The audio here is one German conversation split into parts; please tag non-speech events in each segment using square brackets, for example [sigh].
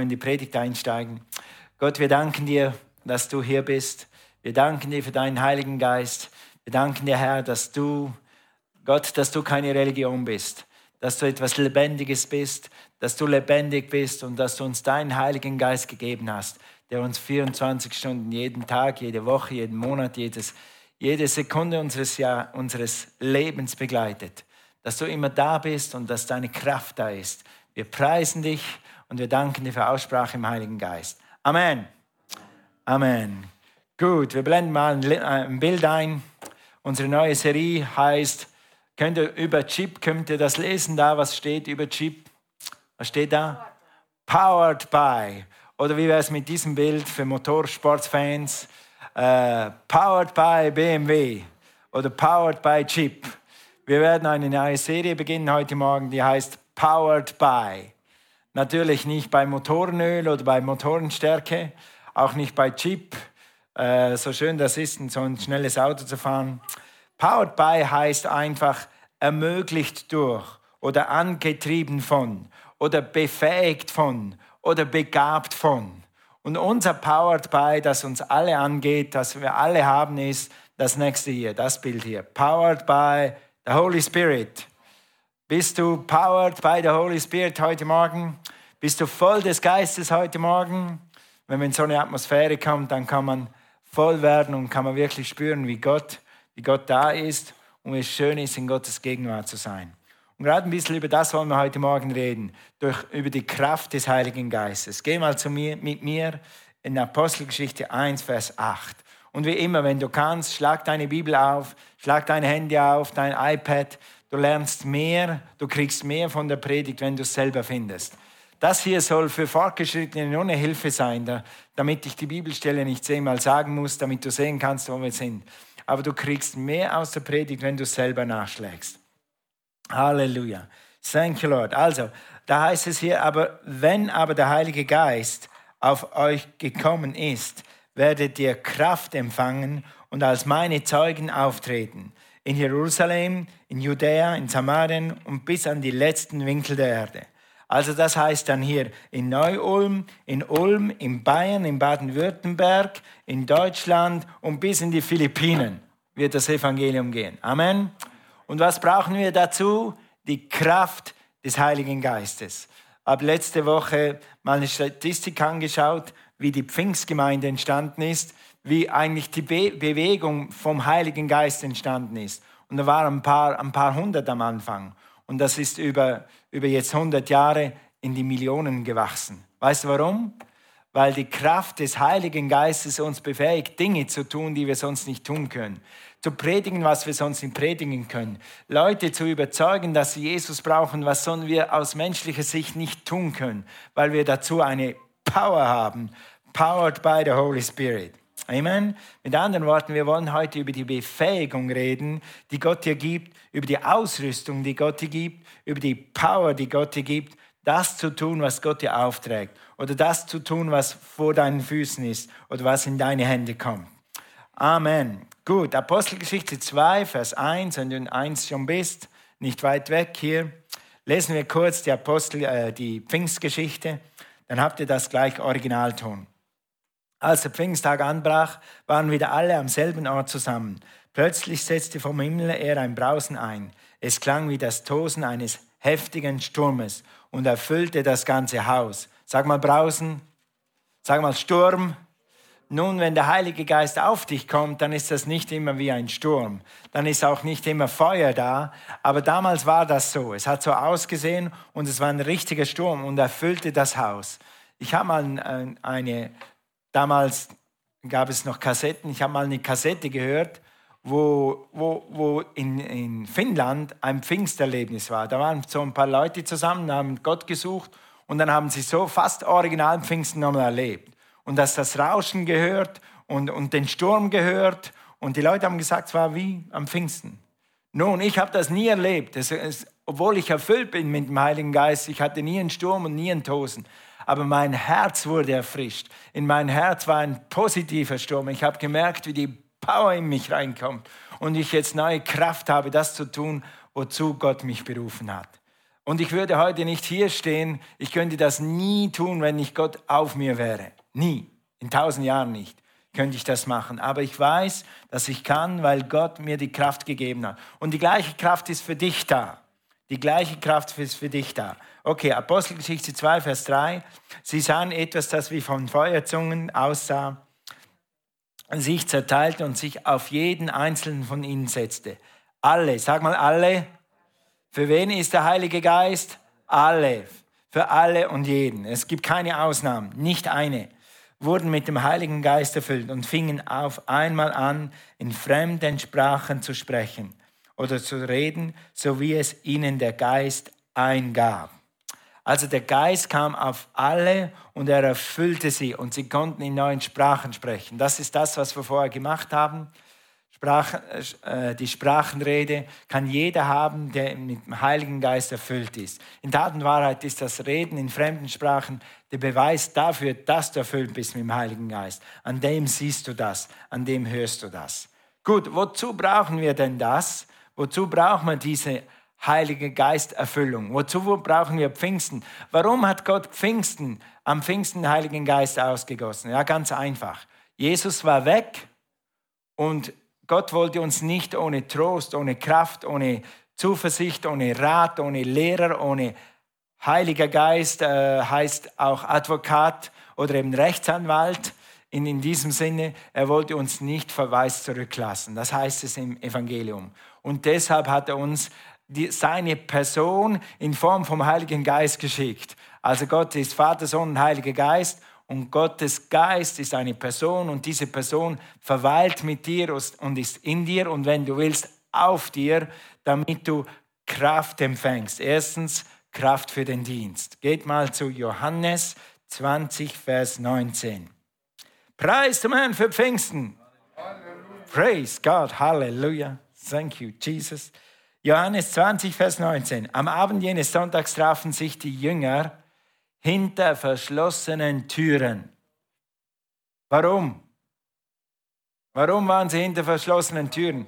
in die Predigt einsteigen. Gott, wir danken dir, dass du hier bist. Wir danken dir für deinen Heiligen Geist. Wir danken dir, Herr, dass du, Gott, dass du keine Religion bist, dass du etwas Lebendiges bist, dass du lebendig bist und dass du uns deinen Heiligen Geist gegeben hast, der uns 24 Stunden jeden Tag, jede Woche, jeden Monat, jedes, jede Sekunde unseres, Jahr, unseres Lebens begleitet. Dass du immer da bist und dass deine Kraft da ist. Wir preisen dich und wir danken dir für Aussprache im Heiligen Geist. Amen. Amen. Gut, wir blenden mal ein Bild ein. Unsere neue Serie heißt, könnt ihr über Chip, könnt ihr das lesen da, was steht über Chip? Was steht da? Powered by. Oder wie wäre es mit diesem Bild für Motorsportfans? Uh, powered by BMW oder Powered by Chip. Wir werden eine neue Serie beginnen heute Morgen, die heißt Powered by. Natürlich nicht bei Motorenöl oder bei Motorenstärke, auch nicht bei Chip. Äh, so schön das ist, so ein schnelles Auto zu fahren. Powered by heißt einfach ermöglicht durch oder angetrieben von oder befähigt von oder begabt von. Und unser Powered by, das uns alle angeht, das wir alle haben, ist das nächste hier, das Bild hier. Powered by the Holy Spirit. Bist du powered by the Holy Spirit heute Morgen? Bist du voll des Geistes heute Morgen? Wenn man in so eine Atmosphäre kommt, dann kann man voll werden und kann man wirklich spüren, wie Gott, wie Gott da ist und wie es schön ist, in Gottes Gegenwart zu sein. Und gerade ein bisschen über das wollen wir heute Morgen reden, durch, über die Kraft des Heiligen Geistes. Geh mal zu mir, mit mir in Apostelgeschichte 1, Vers 8. Und wie immer, wenn du kannst, schlag deine Bibel auf, schlag dein Handy auf, dein iPad, Du lernst mehr, du kriegst mehr von der Predigt, wenn du es selber findest. Das hier soll für Fortgeschrittene eine Hilfe sein, damit ich die Bibelstelle nicht zehnmal sagen muss, damit du sehen kannst, wo wir sind. Aber du kriegst mehr aus der Predigt, wenn du es selber nachschlägst. Halleluja. Thank you, Lord. Also, da heißt es hier, aber wenn aber der Heilige Geist auf euch gekommen ist, werdet ihr Kraft empfangen und als meine Zeugen auftreten in Jerusalem, in Judäa, in Samarien und bis an die letzten Winkel der Erde. Also das heißt dann hier in Neu-Ulm, in Ulm, in Bayern, in Baden-Württemberg, in Deutschland und bis in die Philippinen wird das Evangelium gehen. Amen. Und was brauchen wir dazu? Die Kraft des Heiligen Geistes. Ab letzte Woche mal eine Statistik angeschaut, wie die Pfingstgemeinde entstanden ist wie eigentlich die Be Bewegung vom Heiligen Geist entstanden ist. Und da waren ein paar, ein paar hundert am Anfang. Und das ist über, über jetzt 100 Jahre in die Millionen gewachsen. Weißt du warum? Weil die Kraft des Heiligen Geistes uns befähigt, Dinge zu tun, die wir sonst nicht tun können. Zu predigen, was wir sonst nicht predigen können. Leute zu überzeugen, dass sie Jesus brauchen, was sollen wir aus menschlicher Sicht nicht tun können, weil wir dazu eine Power haben. Powered by the Holy Spirit. Amen. Mit anderen Worten, wir wollen heute über die Befähigung reden, die Gott dir gibt, über die Ausrüstung, die Gott dir gibt, über die Power, die Gott dir gibt, das zu tun, was Gott dir aufträgt oder das zu tun, was vor deinen Füßen ist oder was in deine Hände kommt. Amen. Gut, Apostelgeschichte 2, Vers 1, wenn du in 1 schon bist, nicht weit weg hier, lesen wir kurz die Apostel, äh, die Pfingstgeschichte, dann habt ihr das gleich Originalton. Als der Pfingsttag anbrach, waren wieder alle am selben Ort zusammen. Plötzlich setzte vom Himmel her ein Brausen ein. Es klang wie das Tosen eines heftigen Sturmes und erfüllte das ganze Haus. Sag mal Brausen, sag mal Sturm. Nun, wenn der Heilige Geist auf dich kommt, dann ist das nicht immer wie ein Sturm. Dann ist auch nicht immer Feuer da. Aber damals war das so. Es hat so ausgesehen und es war ein richtiger Sturm und erfüllte das Haus. Ich habe mal eine Damals gab es noch Kassetten. Ich habe mal eine Kassette gehört, wo, wo, wo in, in Finnland ein Pfingsterlebnis war. Da waren so ein paar Leute zusammen, haben Gott gesucht und dann haben sie so fast original Pfingsten nochmal erlebt. Und dass das Rauschen gehört und, und den Sturm gehört und die Leute haben gesagt, es war wie am Pfingsten. Nun, ich habe das nie erlebt. Es, es, obwohl ich erfüllt bin mit dem Heiligen Geist, ich hatte nie einen Sturm und nie einen Tosen aber mein Herz wurde erfrischt. In mein Herz war ein positiver Sturm. Ich habe gemerkt, wie die Power in mich reinkommt und ich jetzt neue Kraft habe, das zu tun, wozu Gott mich berufen hat. Und ich würde heute nicht hier stehen, ich könnte das nie tun, wenn nicht Gott auf mir wäre. Nie. In tausend Jahren nicht könnte ich das machen. Aber ich weiß, dass ich kann, weil Gott mir die Kraft gegeben hat. Und die gleiche Kraft ist für dich da. Die gleiche Kraft ist für dich da. Okay, Apostelgeschichte 2, Vers 3. Sie sahen etwas, das wie von Feuerzungen aussah, sich zerteilte und sich auf jeden einzelnen von ihnen setzte. Alle, sag mal alle. Für wen ist der Heilige Geist? Alle. Für alle und jeden. Es gibt keine Ausnahmen, nicht eine wurden mit dem Heiligen Geist erfüllt und fingen auf einmal an, in fremden Sprachen zu sprechen oder zu reden, so wie es ihnen der Geist eingab. Also der Geist kam auf alle und er erfüllte sie und sie konnten in neuen Sprachen sprechen. Das ist das, was wir vorher gemacht haben. Sprach, äh, die Sprachenrede kann jeder haben, der mit dem Heiligen Geist erfüllt ist. In Tat und Wahrheit ist das Reden in fremden Sprachen der Beweis dafür, dass du erfüllt bist mit dem Heiligen Geist. An dem siehst du das, an dem hörst du das. Gut, wozu brauchen wir denn das? Wozu brauchen wir diese Heilige Geisterfüllung? Wozu brauchen wir Pfingsten? Warum hat Gott Pfingsten am Pfingsten Heiligen Geist ausgegossen? Ja, ganz einfach. Jesus war weg und Gott wollte uns nicht ohne Trost, ohne Kraft, ohne Zuversicht, ohne Rat, ohne Lehrer, ohne Heiliger Geist äh, heißt auch Advokat oder eben Rechtsanwalt. In, in diesem Sinne, er wollte uns nicht verweist zurücklassen. Das heißt es im Evangelium. Und deshalb hat er uns die, seine Person in Form vom Heiligen Geist geschickt. Also Gott ist Vater, Sohn und Heiliger Geist und Gottes Geist ist eine Person und diese Person verweilt mit dir und ist in dir und wenn du willst, auf dir, damit du Kraft empfängst. Erstens Kraft für den Dienst. Geht mal zu Johannes 20, Vers 19. Preis dem Herrn für Pfingsten. Praise God, Halleluja. Thank you, Jesus. Johannes 20, Vers 19. Am Abend jenes Sonntags trafen sich die Jünger hinter verschlossenen Türen. Warum? Warum waren sie hinter verschlossenen Türen?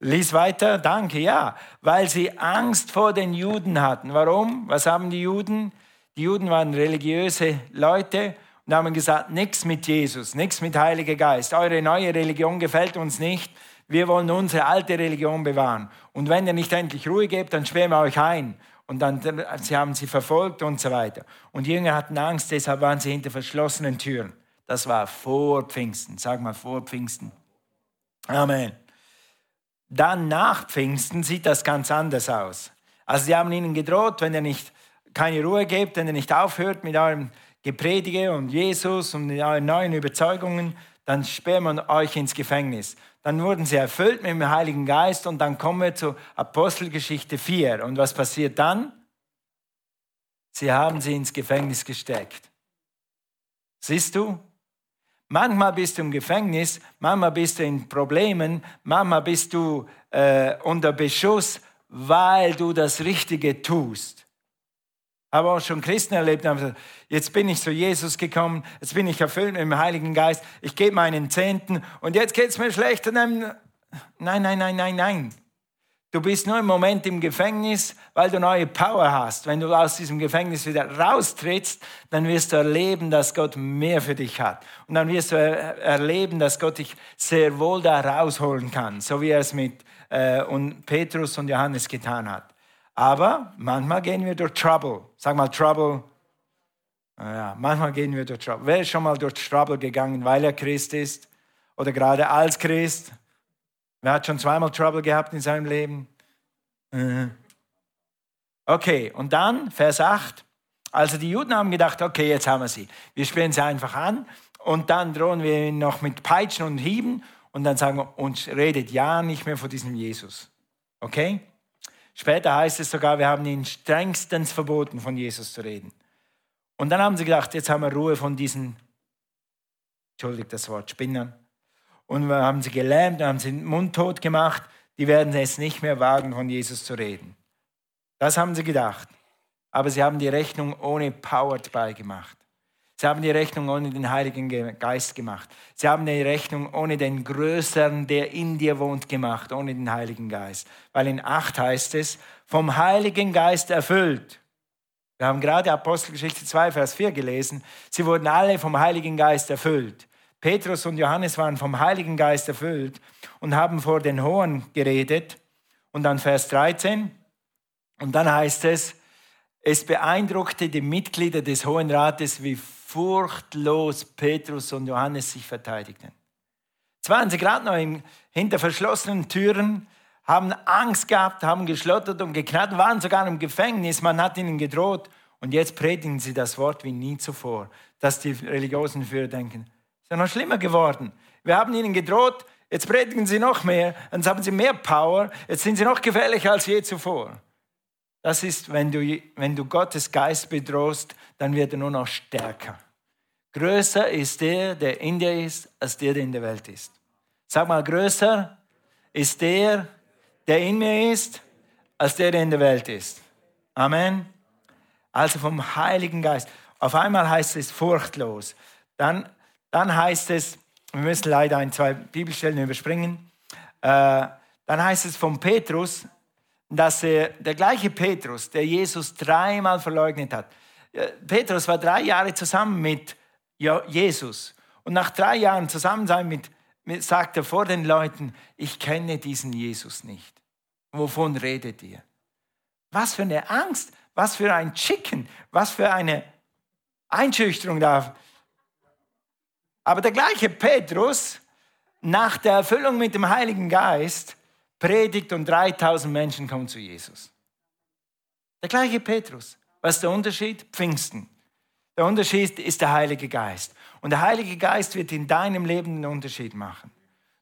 Lies weiter, danke, ja, weil sie Angst vor den Juden hatten. Warum? Was haben die Juden? Die Juden waren religiöse Leute und haben gesagt, nichts mit Jesus, nichts mit Heiliger Geist. Eure neue Religion gefällt uns nicht. Wir wollen unsere alte Religion bewahren. Und wenn ihr nicht endlich Ruhe gebt, dann sperren wir euch ein und dann sie haben sie verfolgt und so weiter. Und die Jünger hatten Angst, deshalb waren sie hinter verschlossenen Türen. Das war vor Pfingsten. Sag mal vor Pfingsten. Amen. Dann nach Pfingsten sieht das ganz anders aus. Also sie haben ihnen gedroht, wenn ihr nicht keine Ruhe gebt, wenn ihr nicht aufhört mit eurem Gepredige und Jesus und euren neuen Überzeugungen, dann sperren wir euch ins Gefängnis. Dann wurden sie erfüllt mit dem Heiligen Geist und dann kommen wir zu Apostelgeschichte 4. Und was passiert dann? Sie haben sie ins Gefängnis gesteckt. Siehst du? Manchmal bist du im Gefängnis, manchmal bist du in Problemen, manchmal bist du äh, unter Beschuss, weil du das Richtige tust. Aber auch schon Christen erlebt haben, jetzt bin ich zu Jesus gekommen, jetzt bin ich erfüllt mit dem Heiligen Geist, ich gebe meinen Zehnten und jetzt geht es mir schlecht. Nein, nein, nein, nein, nein. Du bist nur im Moment im Gefängnis, weil du neue Power hast. Wenn du aus diesem Gefängnis wieder raustrittst, dann wirst du erleben, dass Gott mehr für dich hat. Und dann wirst du erleben, dass Gott dich sehr wohl da rausholen kann, so wie er es mit äh, und Petrus und Johannes getan hat. Aber manchmal gehen wir durch Trouble. Sag mal Trouble. Ja, manchmal gehen wir durch Trouble. Wer ist schon mal durch Trouble gegangen, weil er Christ ist? Oder gerade als Christ? Wer hat schon zweimal Trouble gehabt in seinem Leben? Äh. Okay, und dann Vers 8. Also die Juden haben gedacht, okay, jetzt haben wir sie. Wir spielen sie einfach an und dann drohen wir ihn noch mit Peitschen und Hieben und dann sagen wir, uns redet ja nicht mehr von diesem Jesus. Okay? Später heißt es sogar, wir haben ihn strengstens verboten, von Jesus zu reden. Und dann haben sie gedacht, jetzt haben wir Ruhe von diesen, entschuldigt das Wort, Spinnern. Und wir haben sie gelähmt, haben sie mundtot gemacht. Die werden es nicht mehr wagen, von Jesus zu reden. Das haben sie gedacht. Aber sie haben die Rechnung ohne Power beigemacht. Sie haben die Rechnung ohne den Heiligen Geist gemacht. Sie haben die Rechnung ohne den Größeren, der in dir wohnt, gemacht, ohne den Heiligen Geist. Weil in 8 heißt es, vom Heiligen Geist erfüllt. Wir haben gerade Apostelgeschichte 2, Vers 4 gelesen. Sie wurden alle vom Heiligen Geist erfüllt. Petrus und Johannes waren vom Heiligen Geist erfüllt und haben vor den Hohen geredet. Und dann Vers 13. Und dann heißt es, es beeindruckte die Mitglieder des Hohen Rates, wie furchtlos Petrus und Johannes sich verteidigten. Jetzt waren sie gerade noch hinter verschlossenen Türen, haben Angst gehabt, haben geschlottert und geknallt, waren sogar im Gefängnis, man hat ihnen gedroht. Und jetzt predigen sie das Wort wie nie zuvor, dass die religiösen Führer denken, es ist ja noch schlimmer geworden. Wir haben ihnen gedroht, jetzt predigen sie noch mehr, jetzt haben sie mehr Power, jetzt sind sie noch gefährlicher als je zuvor. Das ist, wenn du, wenn du Gottes Geist bedrohst, dann wird er nur noch stärker. Größer ist der, der in dir ist, als der, der in der Welt ist. Sag mal, größer ist der, der in mir ist, als der, der in der Welt ist. Amen. Also vom Heiligen Geist. Auf einmal heißt es furchtlos. Dann, dann heißt es, wir müssen leider ein, zwei Bibelstellen überspringen. Äh, dann heißt es von Petrus, dass er, der gleiche Petrus, der Jesus dreimal verleugnet hat, Petrus war drei Jahre zusammen mit Jesus. Und nach drei Jahren Zusammensein mit, mit, sagt er vor den Leuten, ich kenne diesen Jesus nicht. Wovon redet ihr? Was für eine Angst, was für ein Chicken, was für eine Einschüchterung da. Aber der gleiche Petrus, nach der Erfüllung mit dem Heiligen Geist, predigt und 3000 Menschen kommen zu Jesus. Der gleiche Petrus. Was ist der Unterschied? Pfingsten. Der Unterschied ist der Heilige Geist. Und der Heilige Geist wird in deinem Leben einen Unterschied machen.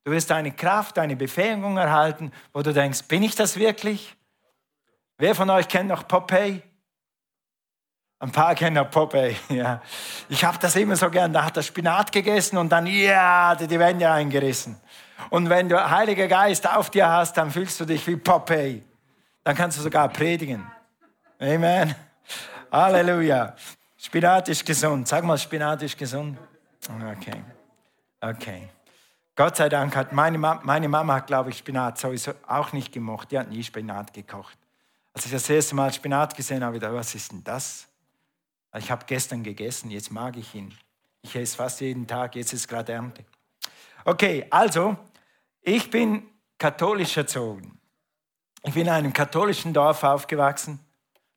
Du wirst eine Kraft, eine Befähigung erhalten, wo du denkst, bin ich das wirklich? Wer von euch kennt noch Popeye? Ein paar kennen noch Popeye, [laughs] ja. Ich habe das immer so gern, da hat er Spinat gegessen und dann, ja, die Wände eingerissen. Und wenn du Heiliger Geist auf dir hast, dann fühlst du dich wie Popeye. Dann kannst du sogar predigen. Amen. Halleluja. Spinat ist gesund. Sag mal, Spinat ist gesund. Okay. Okay. Gott sei Dank hat meine, Mama, meine Mama hat, glaube ich, Spinat sowieso auch nicht gemocht. Die hat nie Spinat gekocht. Als ich das erste Mal Spinat gesehen habe, dachte was ist denn das? Ich habe gestern gegessen, jetzt mag ich ihn. Ich esse fast jeden Tag, jetzt ist gerade Ernte. Okay, also, ich bin katholisch erzogen. Ich bin in einem katholischen Dorf aufgewachsen.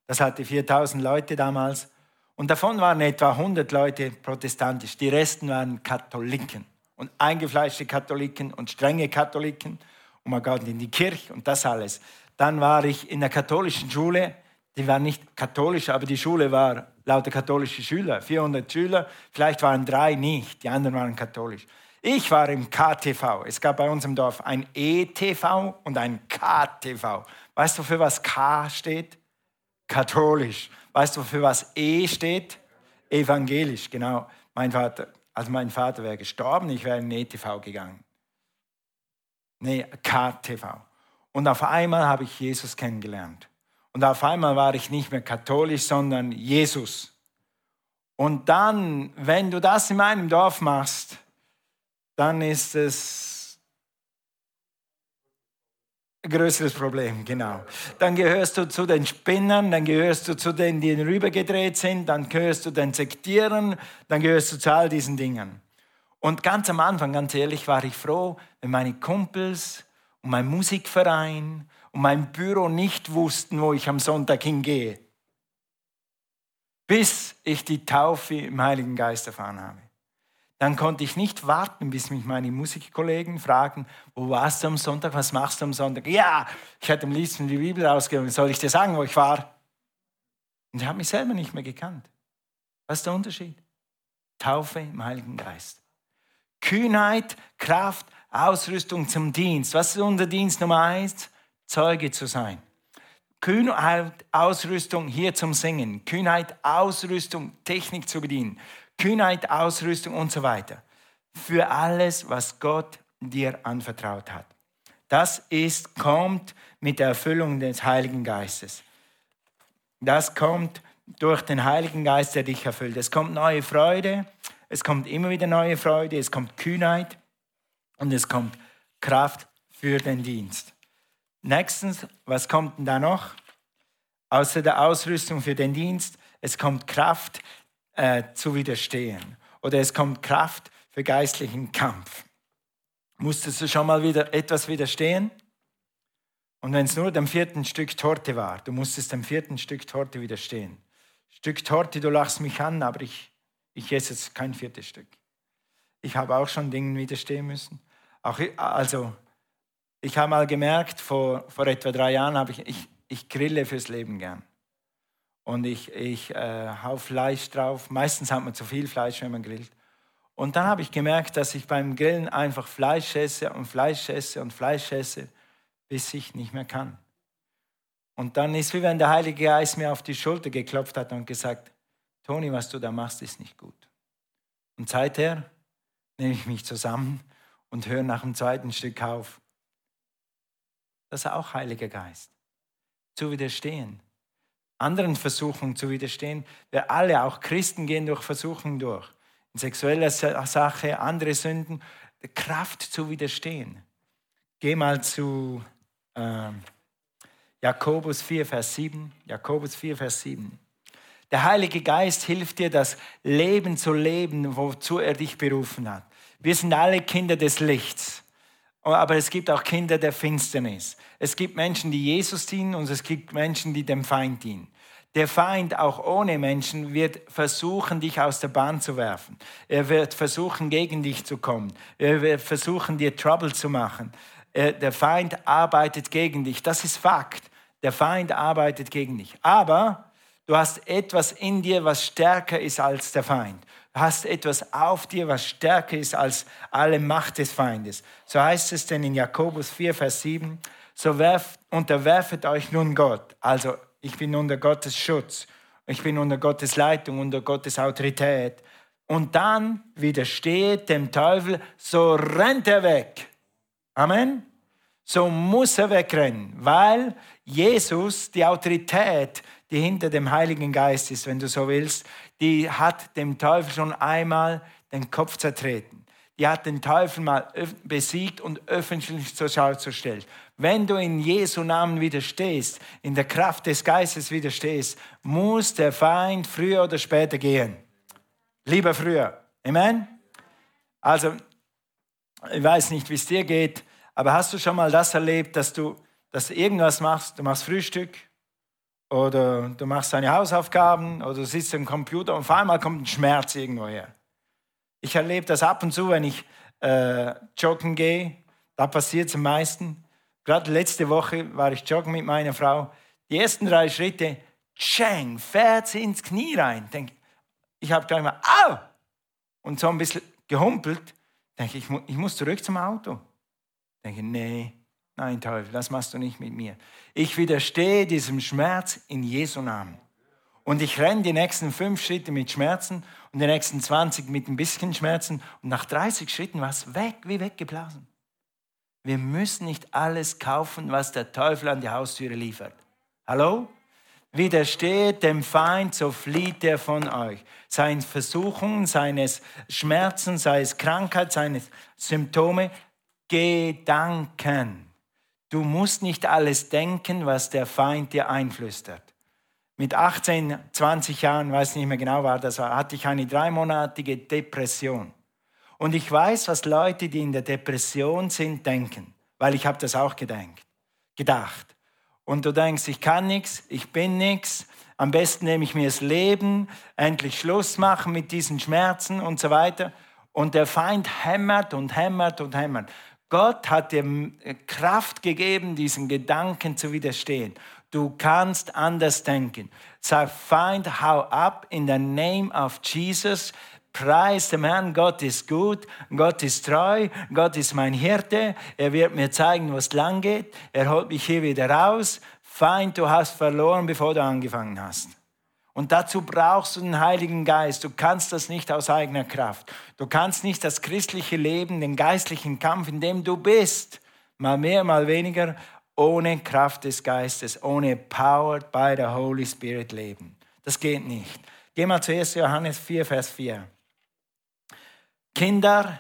Das hatte 4000 Leute damals. Und davon waren etwa 100 Leute protestantisch. Die Resten waren Katholiken. Und eingefleischte Katholiken und strenge Katholiken. Und man geht in die Kirche und das alles. Dann war ich in der katholischen Schule. Die war nicht katholisch, aber die Schule war lauter katholische Schüler. 400 Schüler, vielleicht waren drei nicht. Die anderen waren katholisch. Ich war im KTV. Es gab bei uns im Dorf ein ETV und ein KTV. Weißt du, für was K steht? Katholisch. Weißt du, für was E steht? Evangelisch, genau. Mein Vater, also mein Vater wäre gestorben, ich wäre in ETV gegangen. Nee, KTV. Und auf einmal habe ich Jesus kennengelernt. Und auf einmal war ich nicht mehr katholisch, sondern Jesus. Und dann, wenn du das in meinem Dorf machst, dann ist es ein größeres Problem, genau. Dann gehörst du zu den Spinnern, dann gehörst du zu denen, die rübergedreht sind, dann gehörst du den Sektieren, dann gehörst du zu all diesen Dingen. Und ganz am Anfang, ganz ehrlich, war ich froh, wenn meine Kumpels und mein Musikverein und mein Büro nicht wussten, wo ich am Sonntag hingehe. Bis ich die Taufe im Heiligen Geist erfahren habe dann konnte ich nicht warten, bis mich meine Musikkollegen fragen, wo warst du am Sonntag, was machst du am Sonntag? Ja, ich hätte am liebsten die Bibel rausgegeben, soll ich dir sagen, wo ich war? Und ich habe mich selber nicht mehr gekannt. Was ist der Unterschied? Taufe im Heiligen Geist. Kühnheit, Kraft, Ausrüstung zum Dienst. Was ist unser Dienst Nummer eins? Zeuge zu sein. Kühnheit, Ausrüstung hier zum Singen. Kühnheit, Ausrüstung, Technik zu bedienen. Kühnheit, Ausrüstung und so weiter. Für alles, was Gott dir anvertraut hat. Das ist, kommt mit der Erfüllung des Heiligen Geistes. Das kommt durch den Heiligen Geist, der dich erfüllt. Es kommt neue Freude, es kommt immer wieder neue Freude, es kommt Kühnheit und es kommt Kraft für den Dienst. Nächstens, was kommt denn da noch? Außer der Ausrüstung für den Dienst, es kommt Kraft äh, zu widerstehen oder es kommt Kraft für geistlichen Kampf. Musstest du schon mal wieder etwas widerstehen? Und wenn es nur dem vierten Stück Torte war, du musstest dem vierten Stück Torte widerstehen. Stück Torte, du lachst mich an, aber ich, ich esse jetzt kein viertes Stück. Ich habe auch schon Dingen widerstehen müssen. Auch, also, ich habe mal gemerkt, vor, vor etwa drei Jahren habe ich, ich, ich grille fürs Leben gern. Und ich, ich äh, hau Fleisch drauf. Meistens hat man zu viel Fleisch, wenn man grillt. Und dann habe ich gemerkt, dass ich beim Grillen einfach Fleisch esse und Fleisch esse und Fleisch esse, bis ich nicht mehr kann. Und dann ist wie wenn der Heilige Geist mir auf die Schulter geklopft hat und gesagt, Toni, was du da machst, ist nicht gut. Und seither nehme ich mich zusammen und höre nach dem zweiten Stück auf. Das ist auch Heiliger Geist. Zu widerstehen. Anderen Versuchungen zu widerstehen. Wir alle, auch Christen, gehen durch Versuchungen durch. In sexueller Sache, andere Sünden. Kraft zu widerstehen. Geh mal zu äh, Jakobus 4, Vers 7. Jakobus 4, Vers 7. Der Heilige Geist hilft dir, das Leben zu leben, wozu er dich berufen hat. Wir sind alle Kinder des Lichts. Aber es gibt auch Kinder der Finsternis. Es gibt Menschen, die Jesus dienen und es gibt Menschen, die dem Feind dienen. Der Feind, auch ohne Menschen, wird versuchen, dich aus der Bahn zu werfen. Er wird versuchen, gegen dich zu kommen. Er wird versuchen, dir Trouble zu machen. Äh, der Feind arbeitet gegen dich. Das ist Fakt. Der Feind arbeitet gegen dich. Aber du hast etwas in dir, was stärker ist als der Feind. Hast etwas auf dir, was stärker ist als alle Macht des Feindes. So heißt es denn in Jakobus 4, Vers 7, so werft, unterwerfet euch nun Gott. Also ich bin unter Gottes Schutz, ich bin unter Gottes Leitung, unter Gottes Autorität. Und dann widersteht dem Teufel, so rennt er weg. Amen. So muss er wegrennen, weil Jesus, die Autorität, die hinter dem Heiligen Geist ist, wenn du so willst, die hat dem Teufel schon einmal den Kopf zertreten. Die hat den Teufel mal besiegt und öffentlich zur Schau gestellt. Wenn du in Jesu Namen widerstehst, in der Kraft des Geistes widerstehst, muss der Feind früher oder später gehen. Lieber früher. Amen? Also, ich weiß nicht, wie es dir geht, aber hast du schon mal das erlebt, dass du, dass du irgendwas machst, du machst Frühstück oder du machst deine Hausaufgaben oder du sitzt am Computer und auf einmal kommt ein Schmerz irgendwo her. Ich erlebe das ab und zu, wenn ich äh, joggen gehe, da passiert es am meisten. Gerade letzte Woche war ich joggen mit meiner Frau. Die ersten drei Schritte, tscheng, fährt sie ins Knie rein. Denk, ich habe gleich mal, au! Und so ein bisschen gehumpelt. Denke ich, ich muss zurück zum Auto. Denke, nee, nein, Teufel, das machst du nicht mit mir. Ich widerstehe diesem Schmerz in Jesu Namen. Und ich renne die nächsten fünf Schritte mit Schmerzen und die nächsten 20 mit ein bisschen Schmerzen. Und nach 30 Schritten war es weg, wie weggeblasen. Wir müssen nicht alles kaufen, was der Teufel an die Haustüre liefert. Hallo? Widersteht dem Feind, so flieht er von euch. Seine Versuchungen, seines Schmerzen, sei es Krankheit, seine Symptome, Gedanken. Du musst nicht alles denken, was der Feind dir einflüstert. Mit 18, 20 Jahren, weiß nicht mehr genau war das, hatte ich eine dreimonatige Depression. Und ich weiß, was Leute, die in der Depression sind, denken, weil ich habe das auch gedacht. gedacht. Und du denkst, ich kann nichts, ich bin nichts, am besten nehme ich mir das Leben, endlich Schluss machen mit diesen Schmerzen und so weiter. Und der Feind hämmert und hämmert und hämmert. Gott hat dir Kraft gegeben, diesen Gedanken zu widerstehen. Du kannst anders denken. Sag, Feind, hau ab in the name of Jesus. Preis dem Herrn, Gott ist gut, Gott ist treu, Gott ist mein Hirte, er wird mir zeigen, was lang geht, er holt mich hier wieder raus. Feind, du hast verloren, bevor du angefangen hast. Und dazu brauchst du den Heiligen Geist. Du kannst das nicht aus eigener Kraft. Du kannst nicht das christliche Leben, den geistlichen Kampf, in dem du bist, mal mehr, mal weniger, ohne Kraft des Geistes, ohne Powered by the Holy Spirit leben. Das geht nicht. Geh mal zu 1. Johannes 4, Vers 4. Kinder,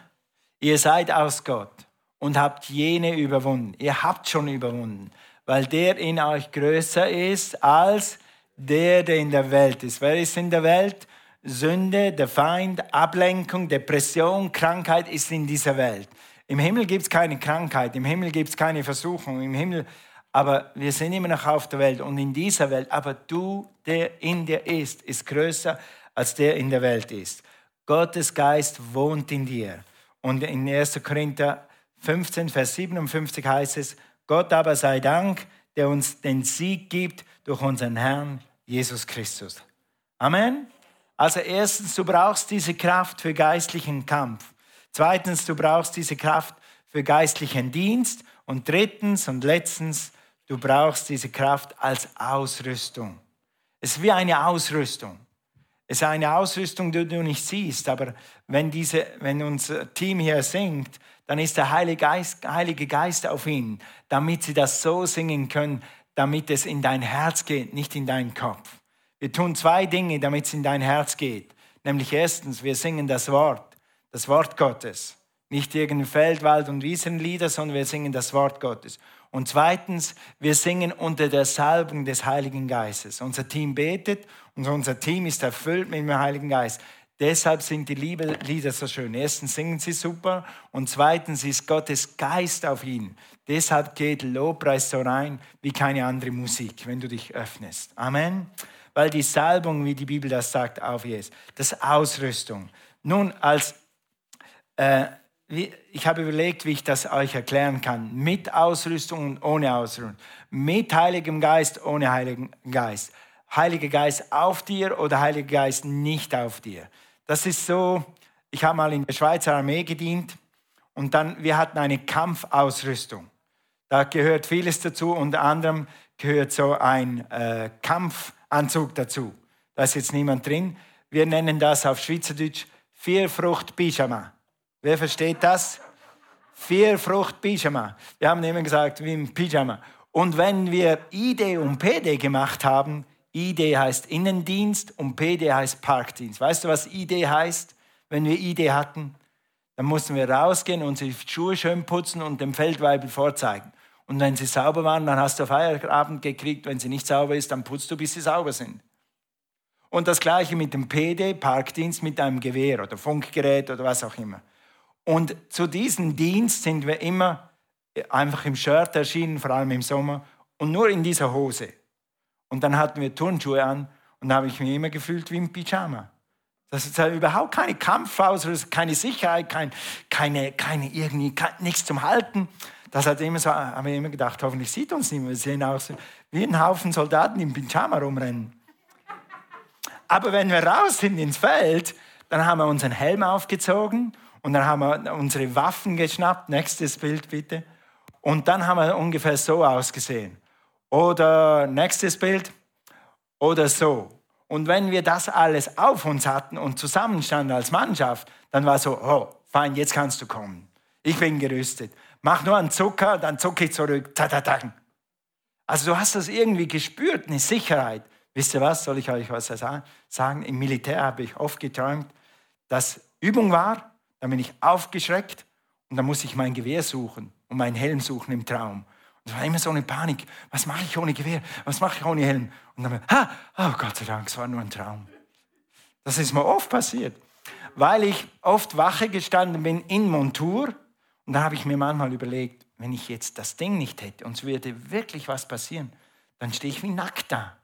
ihr seid aus Gott und habt jene überwunden. Ihr habt schon überwunden, weil der in euch größer ist als der, der in der Welt ist. Wer ist in der Welt? Sünde, der Feind, Ablenkung, Depression, Krankheit ist in dieser Welt. Im Himmel gibt es keine Krankheit, im Himmel gibt es keine Versuchung, im Himmel, aber wir sind immer noch auf der Welt und in dieser Welt. Aber du, der in dir ist, ist größer als der in der Welt ist. Gottes Geist wohnt in dir. Und in 1. Korinther 15, Vers 57 heißt es, Gott aber sei Dank, der uns den Sieg gibt durch unseren Herrn Jesus Christus. Amen. Also erstens, du brauchst diese Kraft für geistlichen Kampf. Zweitens, du brauchst diese Kraft für geistlichen Dienst. Und drittens und letztens, du brauchst diese Kraft als Ausrüstung. Es ist wie eine Ausrüstung. Es ist eine Ausrüstung, die du nicht siehst, aber wenn, diese, wenn unser Team hier singt, dann ist der Heilige Geist, Heilige Geist auf ihnen, damit sie das so singen können, damit es in dein Herz geht, nicht in deinen Kopf. Wir tun zwei Dinge, damit es in dein Herz geht. Nämlich erstens, wir singen das Wort, das Wort Gottes. Nicht irgendein Feld, Wald und Wiesenlieder, sondern wir singen das Wort Gottes. Und zweitens, wir singen unter der Salbung des Heiligen Geistes. Unser Team betet und unser Team ist erfüllt mit dem Heiligen Geist. Deshalb sind die Lieder so schön. Erstens singen sie super und zweitens ist Gottes Geist auf ihnen. Deshalb geht Lobpreis so rein wie keine andere Musik, wenn du dich öffnest. Amen weil die Salbung, wie die Bibel das sagt, auf ihr ist. Das Ausrüstung. Nun, als, äh, ich habe überlegt, wie ich das euch erklären kann. Mit Ausrüstung und ohne Ausrüstung. Mit Heiligem Geist, ohne Heiligen Geist. Heiliger Geist auf dir oder Heiliger Geist nicht auf dir. Das ist so, ich habe mal in der Schweizer Armee gedient und dann, wir hatten eine Kampfausrüstung. Da gehört vieles dazu, unter anderem gehört so ein äh, Kampf, Anzug dazu. Da ist jetzt niemand drin. Wir nennen das auf Schweizerdeutsch Vierfrucht-Pyjama. Wer versteht das? Vierfrucht-Pyjama. Wir haben immer gesagt, wie ein Pyjama. Und wenn wir ID und PD gemacht haben, ID heißt Innendienst und PD heißt Parkdienst. Weißt du, was ID heißt, wenn wir ID hatten? Dann mussten wir rausgehen, unsere Schuhe schön putzen und dem Feldweibel vorzeigen. Und wenn sie sauber waren, dann hast du Feierabend gekriegt. Wenn sie nicht sauber ist, dann putzt du, bis sie sauber sind. Und das gleiche mit dem PD, Parkdienst, mit einem Gewehr oder Funkgerät oder was auch immer. Und zu diesem Dienst sind wir immer einfach im Shirt erschienen, vor allem im Sommer, und nur in dieser Hose. Und dann hatten wir Turnschuhe an und da habe ich mich immer gefühlt wie im Pyjama. Das ist halt überhaupt keine Kampfausrüstung, keine Sicherheit, kein, keine, keine irgendwie, kein, nichts zum Halten. Das hat immer so, haben wir immer gedacht, hoffentlich sieht uns niemand. Wir sehen aus wie ein Haufen Soldaten im Pyjama rumrennen. Aber wenn wir raus sind ins Feld, dann haben wir unseren Helm aufgezogen und dann haben wir unsere Waffen geschnappt. Nächstes Bild bitte. Und dann haben wir ungefähr so ausgesehen. Oder nächstes Bild. Oder so. Und wenn wir das alles auf uns hatten und zusammenstanden als Mannschaft, dann war so, oh, fein, jetzt kannst du kommen. Ich bin gerüstet. Mach nur einen Zucker, dann zucke ich zurück. Also du hast das irgendwie gespürt, eine Sicherheit. Wisst ihr was, soll ich euch was sagen? Im Militär habe ich oft geträumt, dass Übung war, dann bin ich aufgeschreckt und dann muss ich mein Gewehr suchen und meinen Helm suchen im Traum. Es war immer so eine Panik. Was mache ich ohne Gewehr? Was mache ich ohne Helm? Und dann, ha, oh Gott sei Dank, es war nur ein Traum. Das ist mir oft passiert, weil ich oft wache gestanden bin in Montur und da habe ich mir manchmal überlegt, wenn ich jetzt das Ding nicht hätte und es würde wirklich was passieren, dann stehe ich wie nackt da.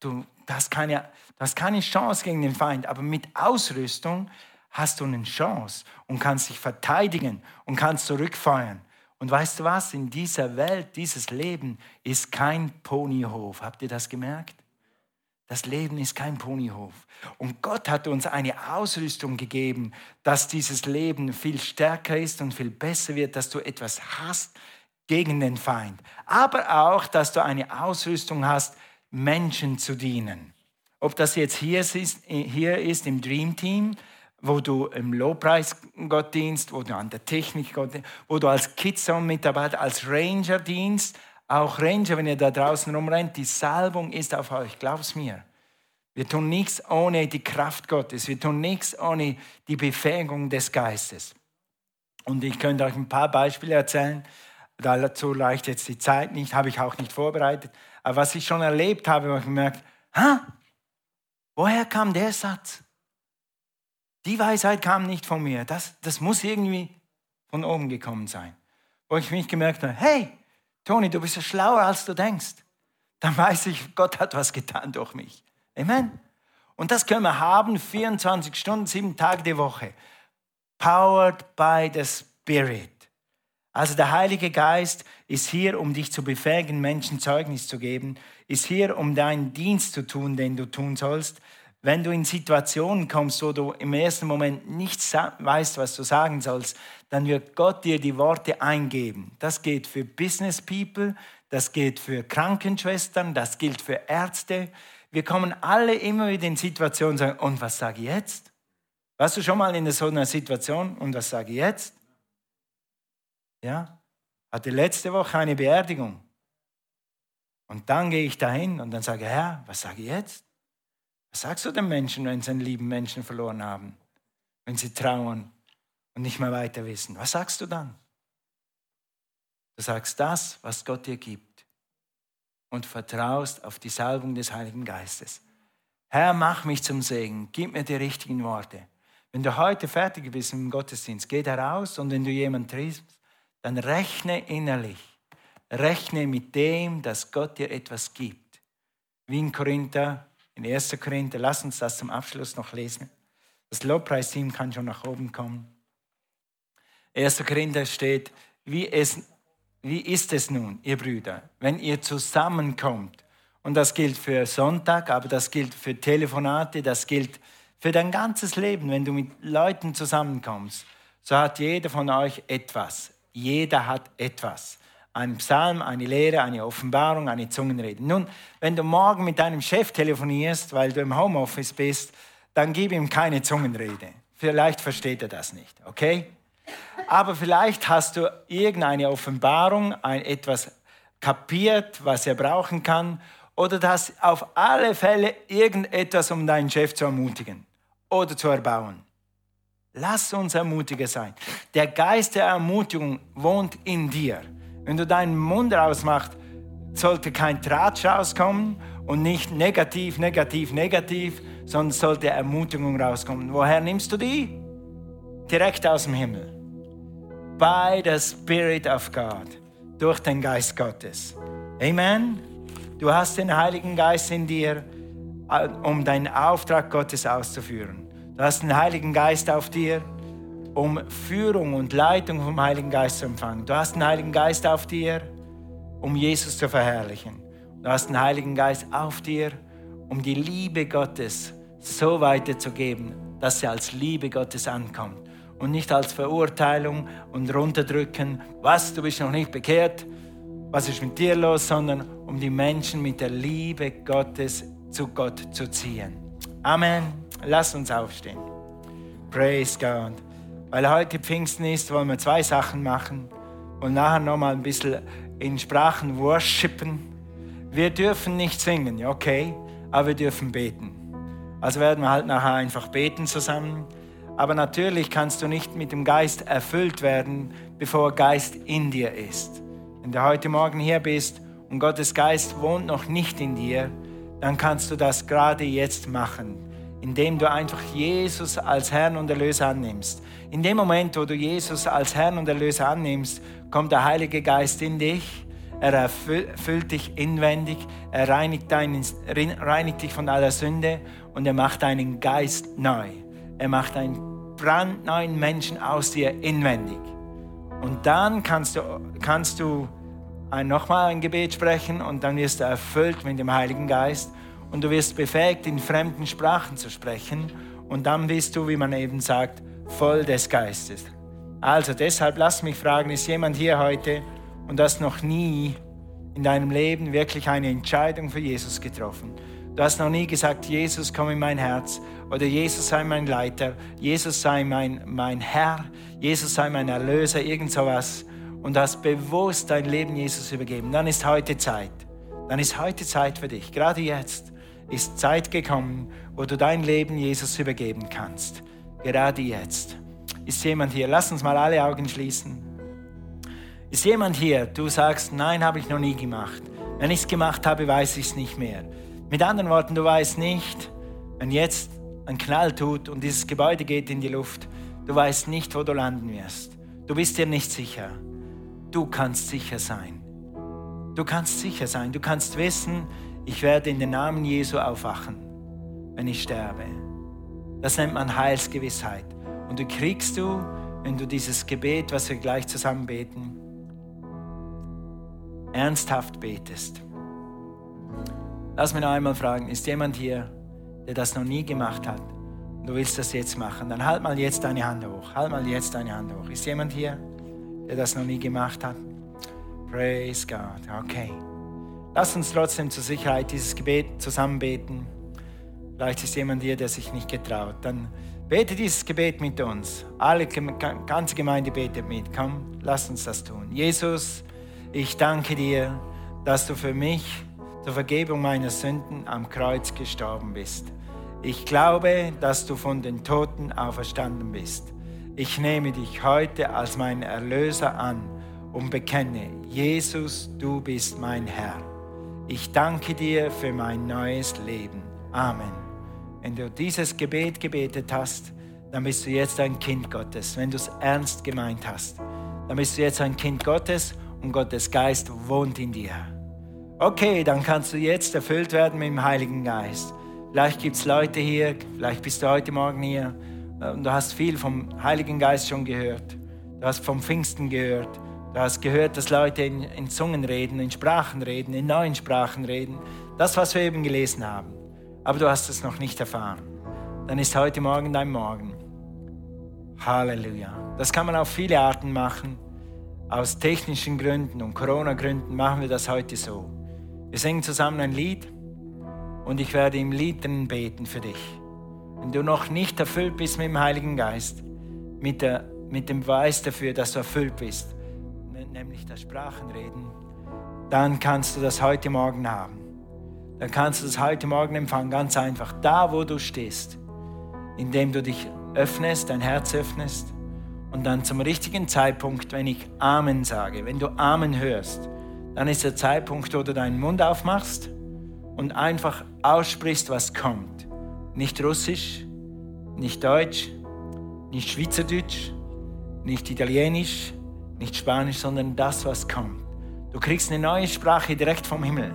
Du hast, keine, du hast keine Chance gegen den Feind, aber mit Ausrüstung hast du eine Chance und kannst dich verteidigen und kannst zurückfeuern. Und weißt du was? In dieser Welt, dieses Leben ist kein Ponyhof. Habt ihr das gemerkt? Das Leben ist kein Ponyhof. Und Gott hat uns eine Ausrüstung gegeben, dass dieses Leben viel stärker ist und viel besser wird, dass du etwas hast gegen den Feind. Aber auch, dass du eine Ausrüstung hast, Menschen zu dienen. Ob das jetzt hier ist, hier ist im Dream Team, wo du im Lobpreis Gott dienst, wo du an der Technik Gott dienst, wo du als Kidzone-Mitarbeiter, als Ranger dienst, Auch Ranger, wenn ihr da draußen rumrennt, die Salbung ist auf euch, glaub's mir. Wir tun nichts ohne die Kraft Gottes. Wir tun nichts ohne die Befähigung des Geistes. Und ich könnte euch ein paar Beispiele erzählen. Dazu reicht jetzt die Zeit nicht, habe ich auch nicht vorbereitet. Aber was ich schon erlebt habe, habe ich gemerkt, ha, woher kam der Satz? Die Weisheit kam nicht von mir. Das, das muss irgendwie von oben gekommen sein. Wo ich mich gemerkt habe, hey, Toni, du bist ja schlauer, als du denkst. Dann weiß ich, Gott hat was getan durch mich. Amen. Und das können wir haben, 24 Stunden, sieben Tage die Woche. Powered by the Spirit. Also der Heilige Geist ist hier, um dich zu befähigen, Menschen Zeugnis zu geben, ist hier, um deinen Dienst zu tun, den du tun sollst. Wenn du in Situationen kommst, wo du im ersten Moment nicht weißt, was du sagen sollst, dann wird Gott dir die Worte eingeben. Das geht für Business People, das geht für Krankenschwestern, das gilt für Ärzte, wir kommen alle immer wieder in Situationen und sagen, und was sage ich jetzt? Warst du schon mal in so einer Situation und was sage ich jetzt? Ja, hatte letzte Woche eine Beerdigung. Und dann gehe ich dahin und dann sage, Herr, was sage ich jetzt? Was sagst du den Menschen, wenn sie einen lieben Menschen verloren haben? Wenn sie trauern und nicht mehr weiter wissen? Was sagst du dann? Du sagst das, was Gott dir gibt und vertraust auf die Salbung des Heiligen Geistes. Herr, mach mich zum Segen, gib mir die richtigen Worte. Wenn du heute fertig bist im Gottesdienst, geh da raus und wenn du jemanden triffst, dann rechne innerlich. Rechne mit dem, dass Gott dir etwas gibt. Wie in Korinther, in 1. Korinther, lass uns das zum Abschluss noch lesen. Das Lobpreisteam kann schon nach oben kommen. 1. Korinther steht, wie es wie ist es nun, ihr Brüder, wenn ihr zusammenkommt? Und das gilt für Sonntag, aber das gilt für Telefonate, das gilt für dein ganzes Leben. Wenn du mit Leuten zusammenkommst, so hat jeder von euch etwas. Jeder hat etwas. Ein Psalm, eine Lehre, eine Offenbarung, eine Zungenrede. Nun, wenn du morgen mit deinem Chef telefonierst, weil du im Homeoffice bist, dann gib ihm keine Zungenrede. Vielleicht versteht er das nicht, okay? Aber vielleicht hast du irgendeine Offenbarung, ein, etwas kapiert, was er brauchen kann, oder du hast auf alle Fälle irgendetwas, um deinen Chef zu ermutigen oder zu erbauen. Lass uns ermutiger sein. Der Geist der Ermutigung wohnt in dir. Wenn du deinen Mund rausmachst, sollte kein Tratsch rauskommen und nicht negativ, negativ, negativ, sondern sollte Ermutigung rauskommen. Woher nimmst du die? Direkt aus dem Himmel by the Spirit of God, durch den Geist Gottes. Amen. Du hast den Heiligen Geist in dir, äh, um deinen Auftrag Gottes auszuführen. Du hast den Heiligen Geist auf dir, um Führung und Leitung vom Heiligen Geist zu empfangen. Du hast den Heiligen Geist auf dir, um Jesus zu verherrlichen. Du hast den Heiligen Geist auf dir, um die Liebe Gottes so weiterzugeben, dass sie als Liebe Gottes ankommt und nicht als Verurteilung und runterdrücken, was, du bist noch nicht bekehrt, was ist mit dir los, sondern um die Menschen mit der Liebe Gottes zu Gott zu ziehen. Amen. Lass uns aufstehen. Praise God. Weil heute Pfingsten ist, wollen wir zwei Sachen machen und nachher nochmal ein bisschen in Sprachen worshipen. Wir dürfen nicht singen, okay, aber wir dürfen beten. Also werden wir halt nachher einfach beten zusammen. Aber natürlich kannst du nicht mit dem Geist erfüllt werden, bevor Geist in dir ist. Wenn du heute Morgen hier bist und Gottes Geist wohnt noch nicht in dir, dann kannst du das gerade jetzt machen, indem du einfach Jesus als Herrn und Erlöser annimmst. In dem Moment, wo du Jesus als Herrn und Erlöser annimmst, kommt der Heilige Geist in dich. Er erfüllt dich inwendig, er reinigt, deinen, reinigt dich von aller Sünde und er macht deinen Geist neu. Er macht einen brandneuen Menschen aus dir inwendig. Und dann kannst du, kannst du nochmal ein Gebet sprechen und dann wirst du erfüllt mit dem Heiligen Geist und du wirst befähigt, in fremden Sprachen zu sprechen. Und dann bist du, wie man eben sagt, voll des Geistes. Also deshalb lass mich fragen, ist jemand hier heute und hast noch nie in deinem Leben wirklich eine Entscheidung für Jesus getroffen? Du hast noch nie gesagt, Jesus, komm in mein Herz oder Jesus sei mein Leiter, Jesus sei mein, mein Herr, Jesus sei mein Erlöser, irgend sowas. und hast bewusst dein Leben Jesus übergeben, dann ist heute Zeit. Dann ist heute Zeit für dich. Gerade jetzt ist Zeit gekommen, wo du dein Leben Jesus übergeben kannst. Gerade jetzt. Ist jemand hier? Lass uns mal alle Augen schließen. Ist jemand hier, du sagst, nein, habe ich noch nie gemacht. Wenn ich es gemacht habe, weiß ich es nicht mehr. Mit anderen Worten, du weißt nicht, wenn jetzt ein Knall tut und dieses Gebäude geht in die Luft, du weißt nicht, wo du landen wirst. Du bist dir nicht sicher. Du kannst sicher sein. Du kannst sicher sein. Du kannst wissen, ich werde in den Namen Jesu aufwachen, wenn ich sterbe. Das nennt man Heilsgewissheit. Und du kriegst du, wenn du dieses Gebet, was wir gleich zusammen beten, ernsthaft betest. Lass mich noch einmal fragen, ist jemand hier, der das noch nie gemacht hat? Und du willst das jetzt machen? Dann halt mal jetzt deine Hand hoch. Halt mal jetzt deine Hand hoch. Ist jemand hier, der das noch nie gemacht hat? Praise God. Okay. Lass uns trotzdem zur Sicherheit dieses Gebet zusammen beten. Vielleicht ist jemand hier, der sich nicht getraut. Dann bete dieses Gebet mit uns. Alle, ganze Gemeinde betet mit. Komm, lass uns das tun. Jesus, ich danke dir, dass du für mich zur Vergebung meiner Sünden am Kreuz gestorben bist. Ich glaube, dass du von den Toten auferstanden bist. Ich nehme dich heute als meinen Erlöser an und bekenne, Jesus, du bist mein Herr. Ich danke dir für mein neues Leben. Amen. Wenn du dieses Gebet gebetet hast, dann bist du jetzt ein Kind Gottes. Wenn du es ernst gemeint hast, dann bist du jetzt ein Kind Gottes und Gottes Geist wohnt in dir. Okay, dann kannst du jetzt erfüllt werden mit dem Heiligen Geist. Vielleicht gibt es Leute hier, vielleicht bist du heute Morgen hier und du hast viel vom Heiligen Geist schon gehört. Du hast vom Pfingsten gehört. Du hast gehört, dass Leute in, in Zungen reden, in Sprachen reden, in neuen Sprachen reden. Das, was wir eben gelesen haben. Aber du hast es noch nicht erfahren. Dann ist heute Morgen dein Morgen. Halleluja. Das kann man auf viele Arten machen. Aus technischen Gründen und Corona-Gründen machen wir das heute so. Wir singen zusammen ein Lied und ich werde im Lied drin beten für dich. Wenn du noch nicht erfüllt bist mit dem Heiligen Geist, mit, der, mit dem Beweis dafür, dass du erfüllt bist, nämlich das Sprachenreden, dann kannst du das heute Morgen haben. Dann kannst du das heute Morgen empfangen, ganz einfach, da wo du stehst, indem du dich öffnest, dein Herz öffnest und dann zum richtigen Zeitpunkt, wenn ich Amen sage, wenn du Amen hörst, dann ist der Zeitpunkt, wo du deinen Mund aufmachst und einfach aussprichst, was kommt. Nicht Russisch, nicht Deutsch, nicht Schweizerdeutsch, nicht Italienisch, nicht Spanisch, sondern das, was kommt. Du kriegst eine neue Sprache direkt vom Himmel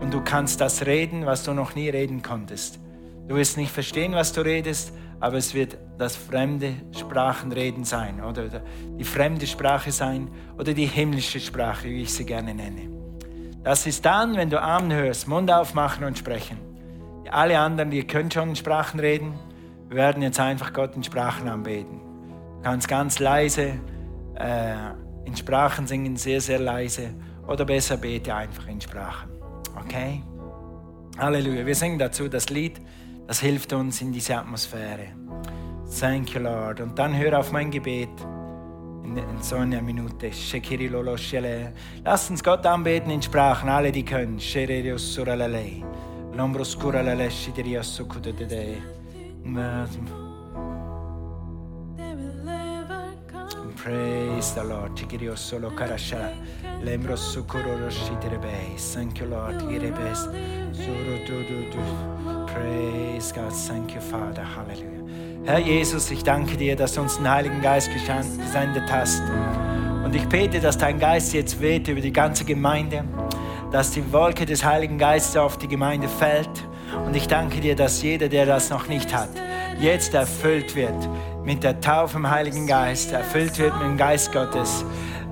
und du kannst das reden, was du noch nie reden konntest. Du wirst nicht verstehen, was du redest, aber es wird das fremde Sprachenreden sein oder die fremde Sprache sein oder die himmlische Sprache, wie ich sie gerne nenne. Das ist dann, wenn du Amen hörst, Mund aufmachen und sprechen. Alle anderen, die können schon in Sprachen reden, wir werden jetzt einfach Gott in Sprachen anbeten. Du kannst ganz leise äh, in Sprachen singen, sehr, sehr leise oder besser bete einfach in Sprachen. Okay? Halleluja. Wir singen dazu das Lied. Das hilft uns in diese Atmosphäre. Thank you, Lord. Und dann hör auf mein Gebet in, so einer Minute. Lass uns Gott anbeten in Sprachen, alle die können. L'ombra oscura la lesci di riasso kudedede. Praise the Lord. Tigirio solo karasha. Lembro sukuro roshiterebe. Thank you, Lord. Girebes. Suru du du du. Praise God. Thank you, Father. Halleluja. Herr Jesus, ich danke dir, dass du uns den Heiligen Geist gesendet hast. Und ich bete, dass dein Geist jetzt weht über die ganze Gemeinde, dass die Wolke des Heiligen Geistes auf die Gemeinde fällt. Und ich danke dir, dass jeder, der das noch nicht hat, jetzt erfüllt wird mit der Taufe im Heiligen Geist, erfüllt wird mit dem Geist Gottes.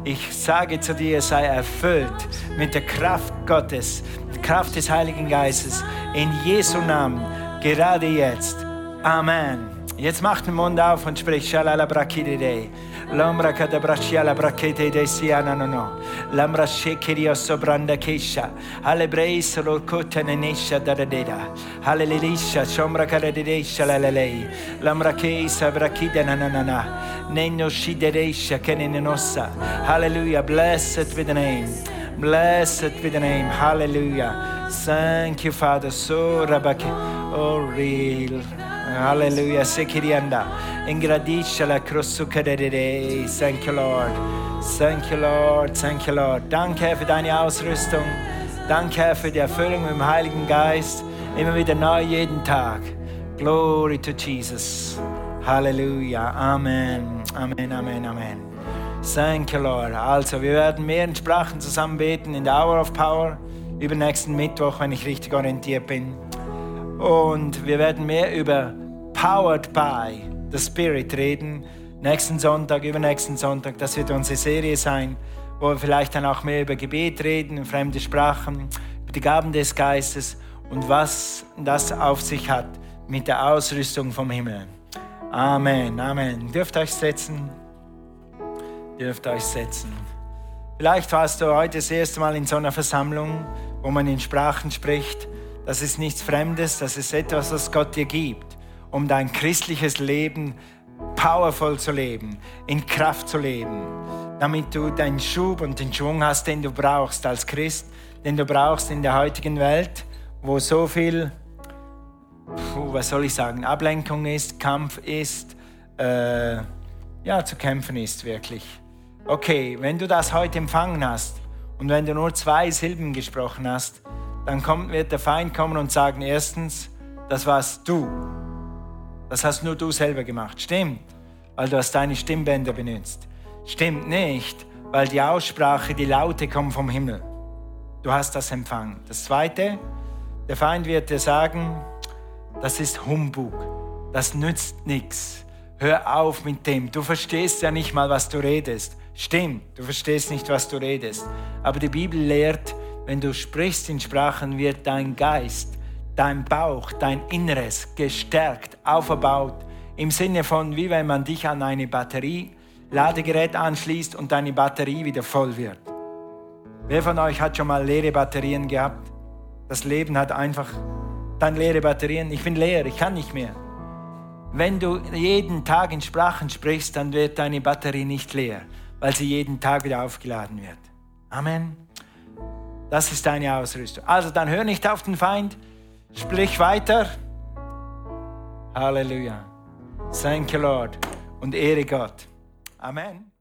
Ich sage zu dir, sei erfüllt mit der Kraft Gottes, der Kraft des Heiligen Geistes. In Jesu Namen, gerade jetzt. Amen. Jetzt mach den Mund auf und sprich Shalala Brakididei. L'ombra kada braccia la bracchete de siana no no. L'ambra shekiria sobranda kesha. Ale breis lo kota nenesha da da da. Hallelujah. Shombra kada de desha la la lei. L'ambra keisa brakida na na na na. Neno shidereisha kenenenossa. Hallelujah. Blessed be the name. Blessed be the name. Hallelujah. Thank you, Father. So rabake. Oh, real. Hallelujah. Sekirianda. Ingradisha la crossucadere. Thank you, Lord. Thank you, Lord. Thank you, Lord. Danke, für deine Ausrüstung. Danke, für die Erfüllung mit dem Heiligen Geist. Immer wieder neu, jeden Tag. Glory to Jesus. Halleluja. Amen. Amen, Amen, Amen. Thank you, Lord. Also, wir werden mehr in Sprachen zusammen beten in der Hour of Power über nächsten Mittwoch, wenn ich richtig orientiert bin. Und wir werden mehr über Powered by the Spirit reden. Nächsten Sonntag, übernächsten Sonntag, das wird unsere Serie sein, wo wir vielleicht dann auch mehr über Gebet reden, fremde Sprachen, über die Gaben des Geistes und was das auf sich hat mit der Ausrüstung vom Himmel. Amen, Amen. Dürft euch setzen. Dürft euch setzen. Vielleicht warst du heute das erste Mal in so einer Versammlung, wo man in Sprachen spricht. Das ist nichts Fremdes, das ist etwas, was Gott dir gibt, um dein christliches Leben powervoll zu leben, in Kraft zu leben, damit du deinen Schub und den Schwung hast, den du brauchst als Christ, den du brauchst in der heutigen Welt, wo so viel puh, was soll ich sagen, Ablenkung ist, Kampf ist, äh, ja, zu kämpfen ist wirklich. Okay, wenn du das heute empfangen hast und wenn du nur zwei Silben gesprochen hast, dann kommt, wird der Feind kommen und sagen, erstens, das warst du. Das hast nur du selber gemacht. Stimmt, weil du hast deine Stimmbänder benutzt. Stimmt nicht, weil die Aussprache, die Laute kommen vom Himmel. Du hast das empfangen. Das Zweite, der Feind wird dir sagen, das ist Humbug. Das nützt nichts. Hör auf mit dem. Du verstehst ja nicht mal, was du redest. Stimmt, du verstehst nicht, was du redest. Aber die Bibel lehrt, wenn du sprichst in Sprachen, wird dein Geist, dein Bauch, dein Inneres gestärkt, aufgebaut. Im Sinne von, wie wenn man dich an eine Batterie, Ladegerät anschließt und deine Batterie wieder voll wird. Wer von euch hat schon mal leere Batterien gehabt? Das Leben hat einfach dann leere Batterien. Ich bin leer, ich kann nicht mehr. Wenn du jeden Tag in Sprachen sprichst, dann wird deine Batterie nicht leer, weil sie jeden Tag wieder aufgeladen wird. Amen. Das ist deine Ausrüstung. Also dann hör nicht auf den Feind, sprich weiter. Halleluja. You, Lord. Und ehre Gott. Amen.